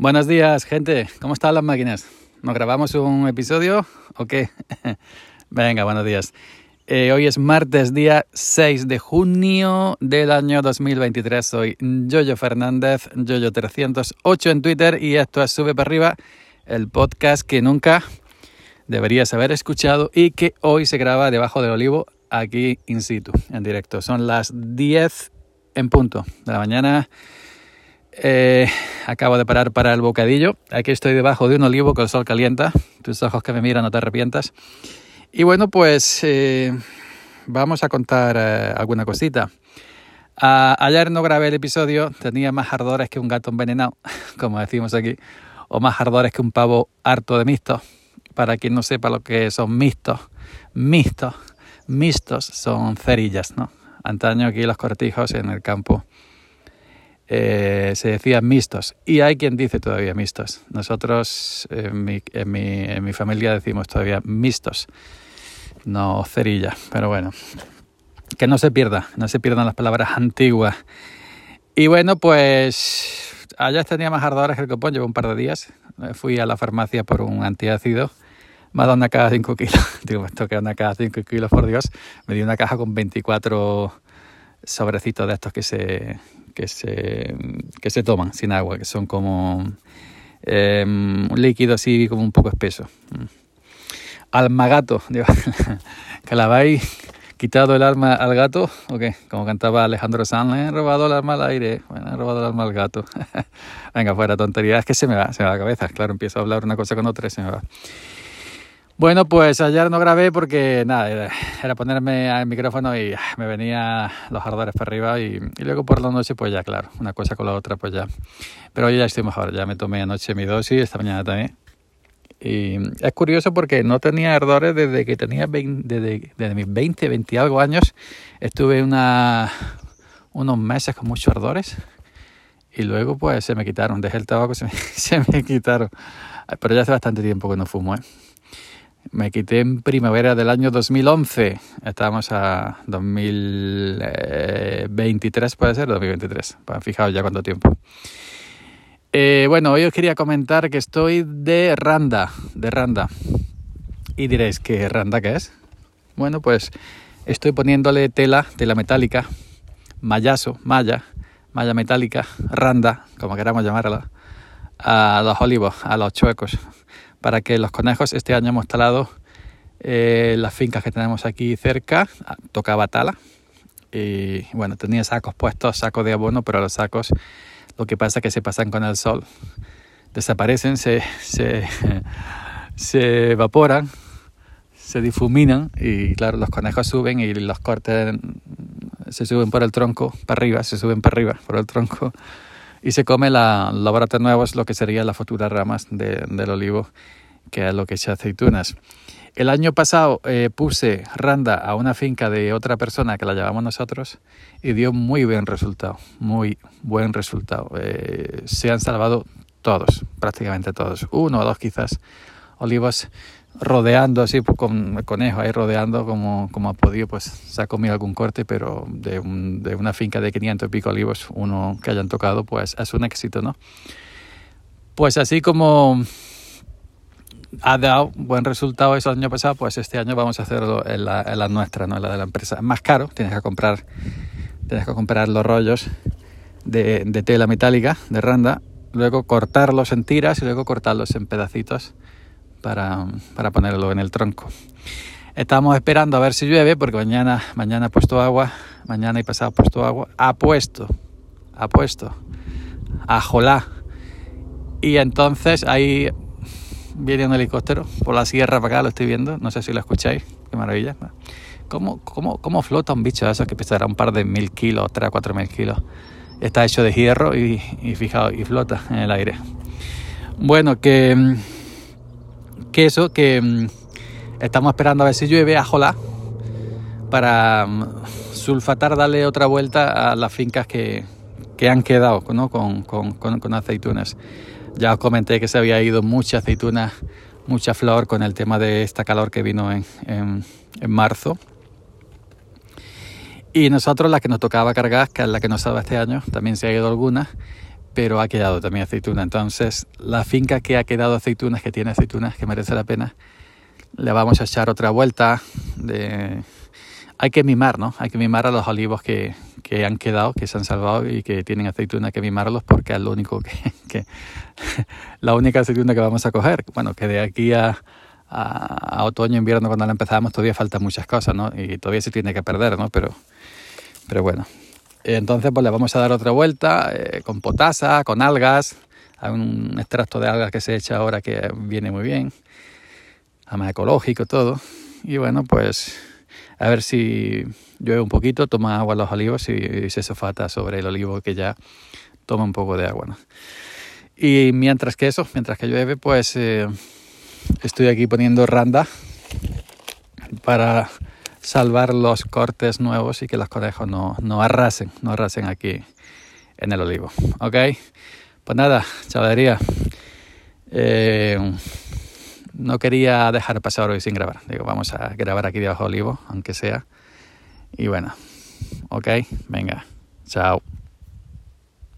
Buenos días, gente. ¿Cómo están las máquinas? ¿Nos grabamos un episodio o qué? Venga, buenos días. Eh, hoy es martes, día 6 de junio del año 2023. Soy Yoyo Fernández, Yoyo308 en Twitter y esto es Sube para arriba, el podcast que nunca deberías haber escuchado y que hoy se graba debajo del olivo aquí in situ, en directo. Son las 10 en punto de la mañana eh, acabo de parar para el bocadillo. Aquí estoy debajo de un olivo con el sol calienta. Tus ojos que me miran, no te arrepientas. Y bueno, pues eh, vamos a contar eh, alguna cosita. ayer no grabé el episodio, tenía más ardores que un gato envenenado, como decimos aquí, o más ardores que un pavo harto de mixtos. Para quien no sepa lo que son mixtos, mixtos, mixtos son cerillas, ¿no? Antaño aquí los cortijos en el campo eh, se decían mixtos y hay quien dice todavía mixtos. Nosotros en mi, en mi, en mi familia decimos todavía mixtos, no cerilla, pero bueno, que no se pierda, no se pierdan las palabras antiguas. Y bueno, pues allá tenía más ardores que el copón, llevo un par de días. Fui a la farmacia por un antiácido. Me ha una caja de 5 kilos. Digo, que una caja de 5 kilos, por Dios. Me dio una caja con 24 sobrecitos de estos que se, que se, que se toman sin agua, que son como eh, un líquido así como un poco espeso. Mm. Alma gato, que la habéis quitado el arma al gato, o qué? Como cantaba Alejandro Sanz, he robado el arma al aire, bueno, he robado el arma al gato. Venga, fuera tontería, es que se me va, se me va la cabeza, claro, empiezo a hablar una cosa con otra y se me va. Bueno, pues ayer no grabé porque nada, era ponerme al micrófono y ah, me venía los ardores para arriba y, luego por la noche pues ya claro, una cosa con la otra pues ya. Pero hoy ya estoy mejor, ya me tomé anoche mi dosis, esta mañana también. Y es curioso porque no tenía ardores desde que tenía 20, desde, mis 20, 20 y algo años. Estuve una, unos meses con muchos ardores y luego pues se me quitaron, dejé el tabaco, se me, se me quitaron. Pero ya hace bastante tiempo que no fumo, ¿eh? Me quité en primavera del año 2011. Estamos a 2023, puede ser, 2023. Fijaos ya cuánto tiempo. Eh, bueno, hoy os quería comentar que estoy de Randa, de Randa. Y diréis, ¿qué Randa qué es? Bueno, pues estoy poniéndole tela, tela metálica, mallazo, malla, malla metálica, Randa, como queramos llamarla, a los olivos, a los chuecos para que los conejos este año hemos talado eh, las fincas que tenemos aquí cerca, ah, tocaba tala. Y bueno, tenía sacos puestos, sacos de abono, pero los sacos lo que pasa es que se pasan con el sol, desaparecen, se, se, evaporan, se difuminan y claro, los conejos suben y los cortes se suben por el tronco para arriba, se suben para arriba por el tronco y se come la, los brotes nuevos, lo que serían las futuras ramas del olivo, que es lo que echa aceitunas. El año pasado eh, puse randa a una finca de otra persona que la llevamos nosotros y dio muy buen resultado, muy buen resultado. Eh, se han salvado todos, prácticamente todos, uno o dos quizás, olivos rodeando así pues, con el conejo ahí rodeando como, como ha podido pues se ha comido algún corte pero de, una finca de 500 y pico olivos uno que hayan tocado pues es un éxito no pues así como ha dado buen resultado eso el año pasado pues este año vamos a hacerlo en la, nuestra no en la de la empresa. Es más caro tienes que comprar tienes que comprar los rollos de tela metálica de randa luego cortarlos en tiras y luego cortarlos en pedacitos para, para ponerlo en el tronco. Estamos esperando a ver si llueve porque mañana, mañana ha puesto agua, mañana y pasado ha puesto agua, ha puesto, ha puesto, ajolá. Y entonces ahí viene un helicóptero por la sierra para acá, lo estoy viendo, no sé si lo escucháis, qué maravilla. ¿Cómo, cómo, cómo flota un bicho de esos que pesará un par de mil kilos, tres a cuatro mil kilos? Está hecho de hierro y, y fijaos, y flota en el aire. Bueno, que que eso, que mm, estamos esperando a ver si llueve a Jolá para mm, sulfatar, darle otra vuelta a las fincas que, han quedado ¿no? con, con, aceitunas. Ya os comenté que se había ido mucha aceituna, mucha flor con el tema de esta calor que vino en, en, marzo. Y nosotros la que nos tocaba cargar, que es la que nos salva este año, también se ha ido alguna, pero ha quedado también aceituna. Entonces, la finca que ha quedado aceitunas, que tiene aceitunas, que merece la pena, le vamos a echar otra vuelta. Hay que mimar, ¿no? Hay que mimar a los olivos que, que han quedado, que se han salvado y que tienen aceituna, que mimarlos porque es lo único que, la única aceituna que vamos a coger. Bueno, que de aquí a, a, otoño, invierno, cuando la empezamos, todavía faltan muchas cosas, ¿no? Y todavía se tiene que perder, ¿no? Pero, pero bueno. Entonces, pues le vamos a dar otra vuelta eh, con potasa, con algas. Hay un extracto de algas que se echa ahora que viene muy bien. Además ecológico, todo. Y bueno, pues a ver si llueve un poquito, toma agua los olivos y, se sofata sobre el olivo que ya toma un poco de agua. ¿no? Y mientras que eso, mientras que llueve, pues eh, estoy aquí poniendo randa para salvar los cortes nuevos y que los conejos no, no arrasen, no arrasen aquí en el olivo. ¿Ok? Pues nada, chavalería. Eh, no quería dejar pasar hoy sin grabar. Digo, vamos a grabar aquí debajo del olivo, aunque sea. Y bueno, ok, venga, chao.